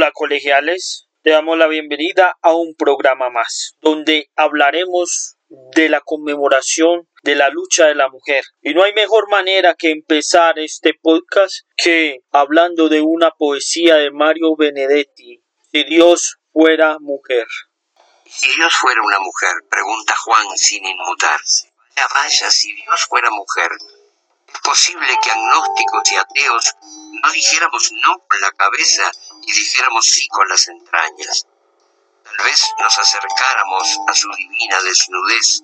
Hola colegiales, te damos la bienvenida a un programa más, donde hablaremos de la conmemoración de la lucha de la mujer. Y no hay mejor manera que empezar este podcast que hablando de una poesía de Mario Benedetti, Si Dios fuera mujer. Si Dios fuera una mujer, pregunta Juan sin inmutarse. Vaya, vaya, si Dios fuera mujer, es posible que agnósticos y ateos no dijéramos no con la cabeza y dijéramos sí con las entrañas. Tal vez nos acercáramos a su divina desnudez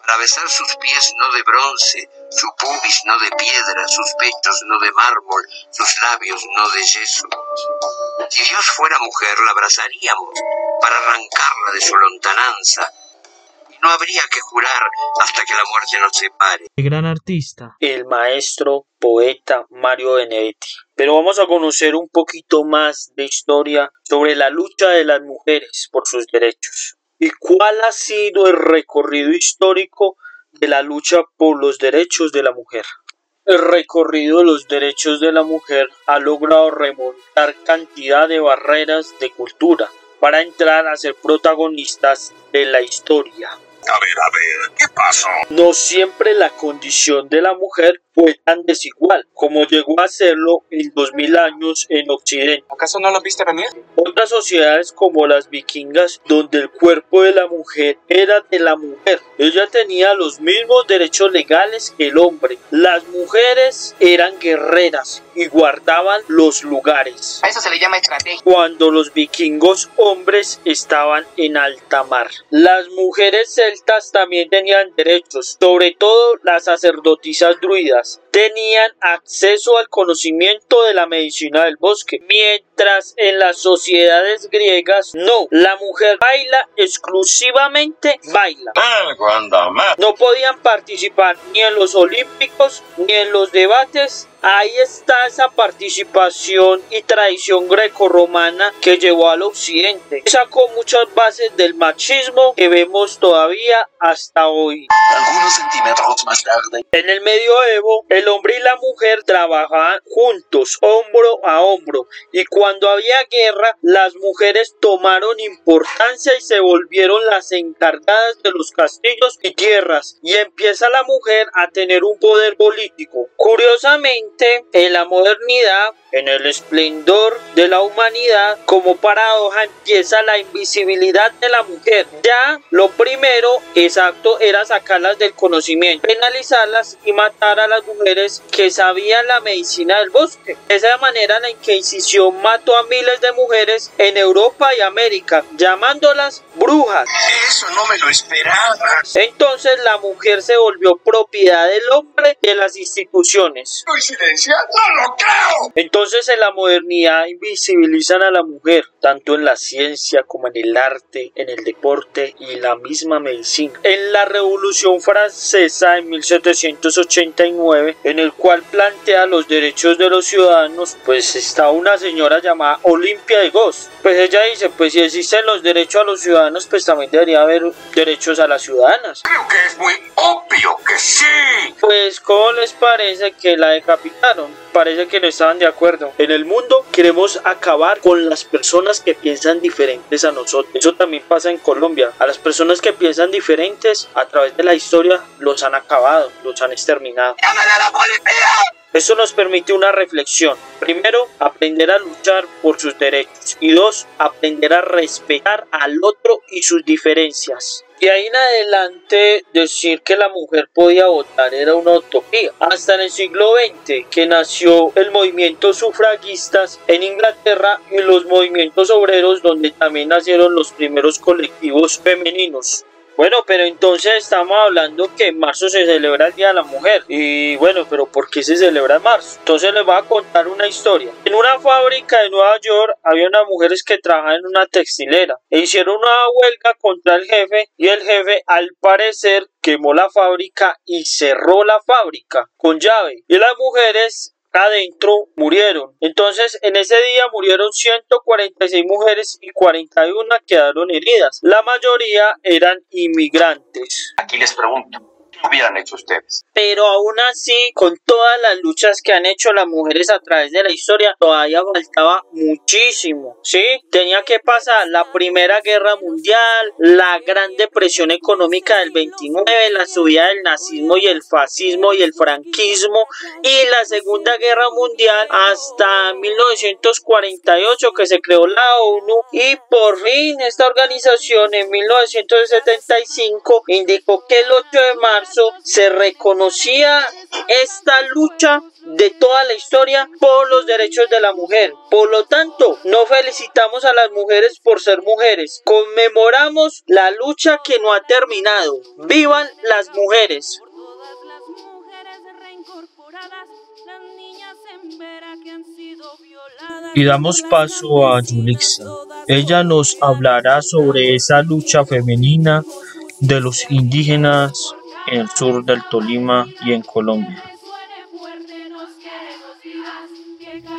para besar sus pies no de bronce, su pubis no de piedra, sus pechos no de mármol, sus labios no de yeso. Si Dios fuera mujer, la abrazaríamos para arrancarla de su lontananza no habría que jurar hasta que la muerte nos separe. El gran artista, el maestro poeta Mario Benedetti. Pero vamos a conocer un poquito más de historia sobre la lucha de las mujeres por sus derechos. ¿Y cuál ha sido el recorrido histórico de la lucha por los derechos de la mujer? El recorrido de los derechos de la mujer ha logrado remontar cantidad de barreras de cultura para entrar a ser protagonistas de la historia. A ver, a ver, ¿qué pasó? No siempre la condición de la mujer fue tan desigual como llegó a serlo en 2000 años en Occidente. ¿Acaso no lo viste venir? Otras sociedades como las vikingas, donde el cuerpo de la mujer era de la mujer, ella tenía los mismos derechos legales que el hombre. Las mujeres eran guerreras y guardaban los lugares. A eso se le llama estrategia. Cuando los vikingos hombres estaban en alta mar. Las mujeres celtas también tenían derechos, sobre todo las sacerdotisas druidas us tenían acceso al conocimiento de la medicina del bosque, mientras en las sociedades griegas no, la mujer baila exclusivamente baila. No podían participar ni en los olímpicos ni en los debates Ahí está esa participación y tradición grecorromana que llevó al occidente. Sacó muchas bases del machismo que vemos todavía hasta hoy. Algunos centímetros más tarde. En el medioevo, el hombre y la mujer trabajaban juntos, hombro a hombro, y cuando había guerra, las mujeres tomaron importancia y se volvieron las encargadas de los castillos y tierras, y empieza la mujer a tener un poder político. Curiosamente, en la modernidad, en el esplendor de la humanidad, como paradoja empieza la invisibilidad de la mujer. Ya lo primero exacto era sacarlas del conocimiento, penalizarlas y matar a las mujeres que sabían la medicina del bosque. De esa manera la Inquisición mató a miles de mujeres en Europa y América, llamándolas brujas. Eso no me lo esperaba. Entonces la mujer se volvió propiedad del hombre y de las instituciones. ¡No lo creo! Entonces en la modernidad invisibilizan a la mujer, tanto en la ciencia como en el arte, en el deporte y la misma medicina. En la Revolución Francesa en 1789, en el cual plantea los derechos de los ciudadanos, pues está una señora llamada Olimpia de Goss. Pues ella dice, pues si existen los derechos a los ciudadanos, pues también debería haber derechos a las ciudadanas. Creo que es muy obvio que sí. Pues, ¿cómo les parece que la decapitaron? Parece que no estaban de acuerdo. En el mundo queremos acabar con las personas que piensan diferentes a nosotros. Eso también pasa en Colombia. A las personas que piensan diferentes a través de la historia los han acabado, los han exterminado. Eso nos permite una reflexión. Primero, aprender a luchar por sus derechos. Y dos, aprender a respetar al otro y sus diferencias. Y ahí en adelante decir que la mujer podía votar era una utopía. Hasta en el siglo XX que nació el movimiento sufragistas en Inglaterra y los movimientos obreros donde también nacieron los primeros colectivos femeninos. Bueno, pero entonces estamos hablando que en marzo se celebra el Día de la Mujer. Y bueno, pero ¿por qué se celebra en marzo? Entonces les voy a contar una historia. En una fábrica de Nueva York había unas mujeres que trabajaban en una textilera e hicieron una huelga contra el jefe y el jefe al parecer quemó la fábrica y cerró la fábrica con llave. Y las mujeres adentro murieron. Entonces, en ese día murieron 146 mujeres y 41 quedaron heridas. La mayoría eran inmigrantes. Aquí les pregunto, ¿qué hubieran hecho ustedes? Pero aún así, con todas las luchas que han hecho las mujeres a través de la historia, todavía faltaba muchísimo, ¿sí? Tenía que pasar la Primera Guerra Mundial, la Gran Depresión Económica del 29, la subida del nazismo y el fascismo y el franquismo y la Segunda Guerra Mundial hasta 1948 que se creó la ONU y por fin esta organización en 1975 indicó que el 8 de marzo se reconocía esta lucha de toda la historia por los derechos de la mujer. Por lo tanto, no felicitamos a las mujeres por ser mujeres, conmemoramos la lucha que no ha terminado. ¡Vivan las mujeres! Y damos paso a Yulixa. Ella nos hablará sobre esa lucha femenina de los indígenas en el sur del Tolima y en Colombia.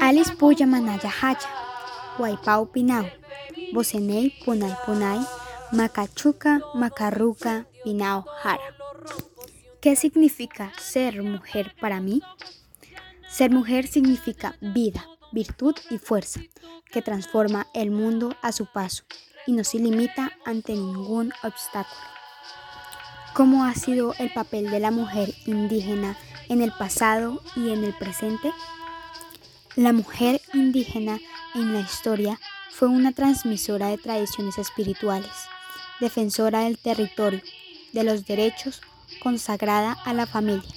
Alice Puya Manaya Haya, Huaypau Pinau, Bosenei Punay Punay, Macachuca Macarruca Pinao Jara. ¿Qué significa ser mujer para mí? Ser mujer significa vida, virtud y fuerza, que transforma el mundo a su paso y no se limita ante ningún obstáculo. ¿Cómo ha sido el papel de la mujer indígena en el pasado y en el presente? La mujer indígena en la historia fue una transmisora de tradiciones espirituales, defensora del territorio, de los derechos, consagrada a la familia,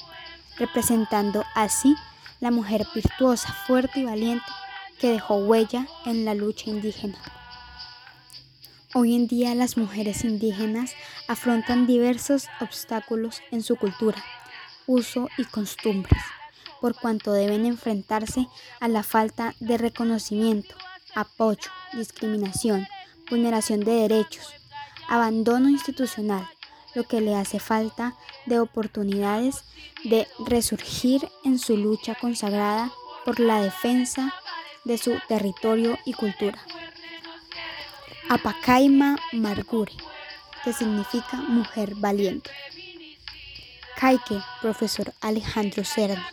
representando así la mujer virtuosa, fuerte y valiente que dejó huella en la lucha indígena. Hoy en día las mujeres indígenas afrontan diversos obstáculos en su cultura, uso y costumbres, por cuanto deben enfrentarse a la falta de reconocimiento, apoyo, discriminación, vulneración de derechos, abandono institucional, lo que le hace falta de oportunidades de resurgir en su lucha consagrada por la defensa de su territorio y cultura. Apacaima Margure, que significa mujer valiente. Caique, profesor Alejandro Serna.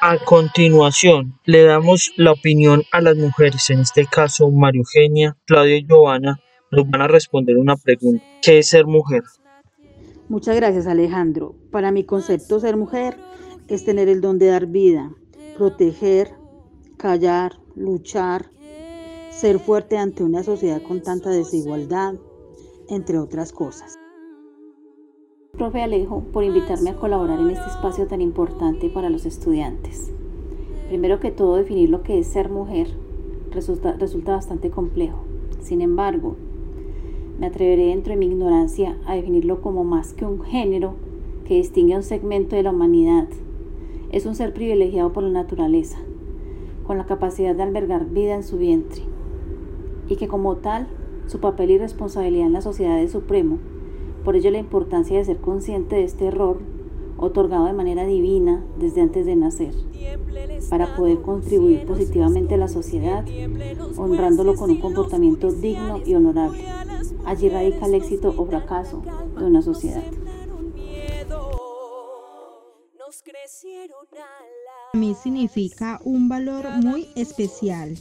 A continuación, le damos la opinión a las mujeres, en este caso María Eugenia, Claudia y Giovanna, nos van a responder una pregunta. ¿Qué es ser mujer? Muchas gracias Alejandro. Para mi concepto ser mujer es tener el don de dar vida, proteger, callar, luchar, ser fuerte ante una sociedad con tanta desigualdad, entre otras cosas. Profe Alejo, por invitarme a colaborar en este espacio tan importante para los estudiantes. Primero que todo, definir lo que es ser mujer resulta, resulta bastante complejo. Sin embargo, me atreveré dentro de mi ignorancia a definirlo como más que un género que distingue a un segmento de la humanidad. Es un ser privilegiado por la naturaleza, con la capacidad de albergar vida en su vientre, y que como tal, su papel y responsabilidad en la sociedad es supremo por ello la importancia de ser consciente de este error otorgado de manera divina desde antes de nacer, para poder contribuir positivamente a la sociedad, honrándolo con un comportamiento digno y honorable. Allí radica el éxito o fracaso de una sociedad. A mí significa un valor muy especial,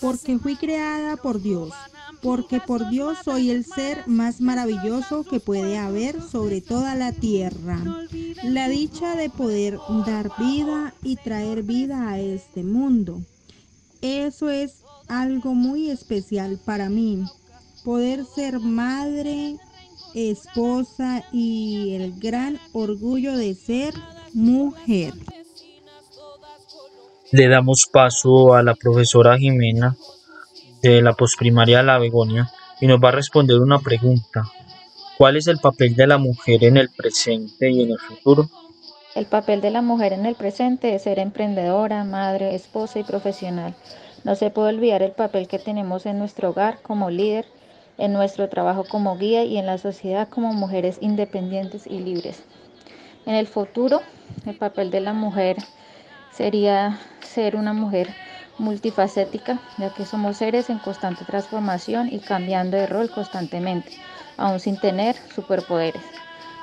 porque fui creada por Dios porque por Dios soy el ser más maravilloso que puede haber sobre toda la tierra. La dicha de poder dar vida y traer vida a este mundo. Eso es algo muy especial para mí. Poder ser madre, esposa y el gran orgullo de ser mujer. Le damos paso a la profesora Jimena de la posprimaria La Begonia y nos va a responder una pregunta. ¿Cuál es el papel de la mujer en el presente y en el futuro? El papel de la mujer en el presente es ser emprendedora, madre, esposa y profesional. No se puede olvidar el papel que tenemos en nuestro hogar como líder, en nuestro trabajo como guía y en la sociedad como mujeres independientes y libres. En el futuro, el papel de la mujer sería ser una mujer multifacética, ya que somos seres en constante transformación y cambiando de rol constantemente, aún sin tener superpoderes.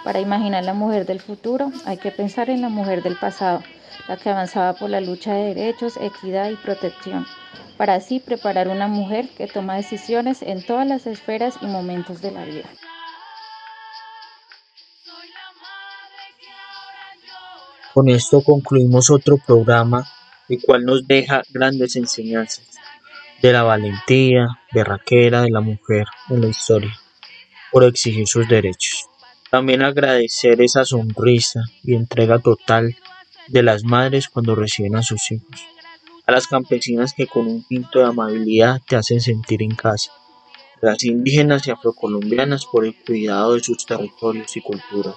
Para imaginar la mujer del futuro hay que pensar en la mujer del pasado, la que avanzaba por la lucha de derechos, equidad y protección, para así preparar una mujer que toma decisiones en todas las esferas y momentos de la vida. Con esto concluimos otro programa, el cual nos deja grandes enseñanzas de la valentía berraquera de la mujer en la historia por exigir sus derechos. También agradecer esa sonrisa y entrega total de las madres cuando reciben a sus hijos. A las campesinas que con un pinto de amabilidad te hacen sentir en casa. las indígenas y afrocolombianas por el cuidado de sus territorios y culturas.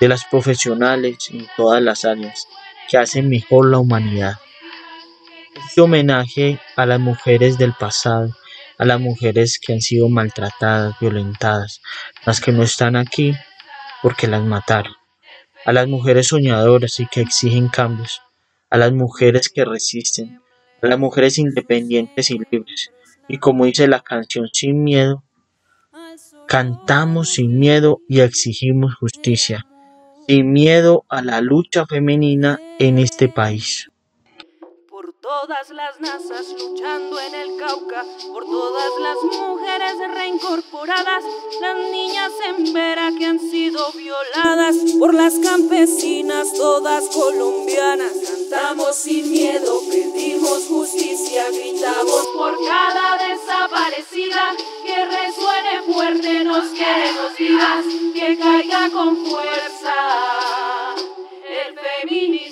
De las profesionales en todas las áreas que hacen mejor la humanidad. Este homenaje a las mujeres del pasado, a las mujeres que han sido maltratadas, violentadas, las que no están aquí porque las mataron, a las mujeres soñadoras y que exigen cambios, a las mujeres que resisten, a las mujeres independientes y libres. Y como dice la canción Sin Miedo, cantamos sin miedo y exigimos justicia, sin miedo a la lucha femenina en este país. Todas las nazas luchando en el Cauca, por todas las mujeres reincorporadas, las niñas en Vera que han sido violadas por las campesinas, todas colombianas. Cantamos sin miedo, pedimos justicia, gritamos por cada desaparecida. Que resuene fuerte, nos queremos vivas, que caiga con fuerza el feminismo.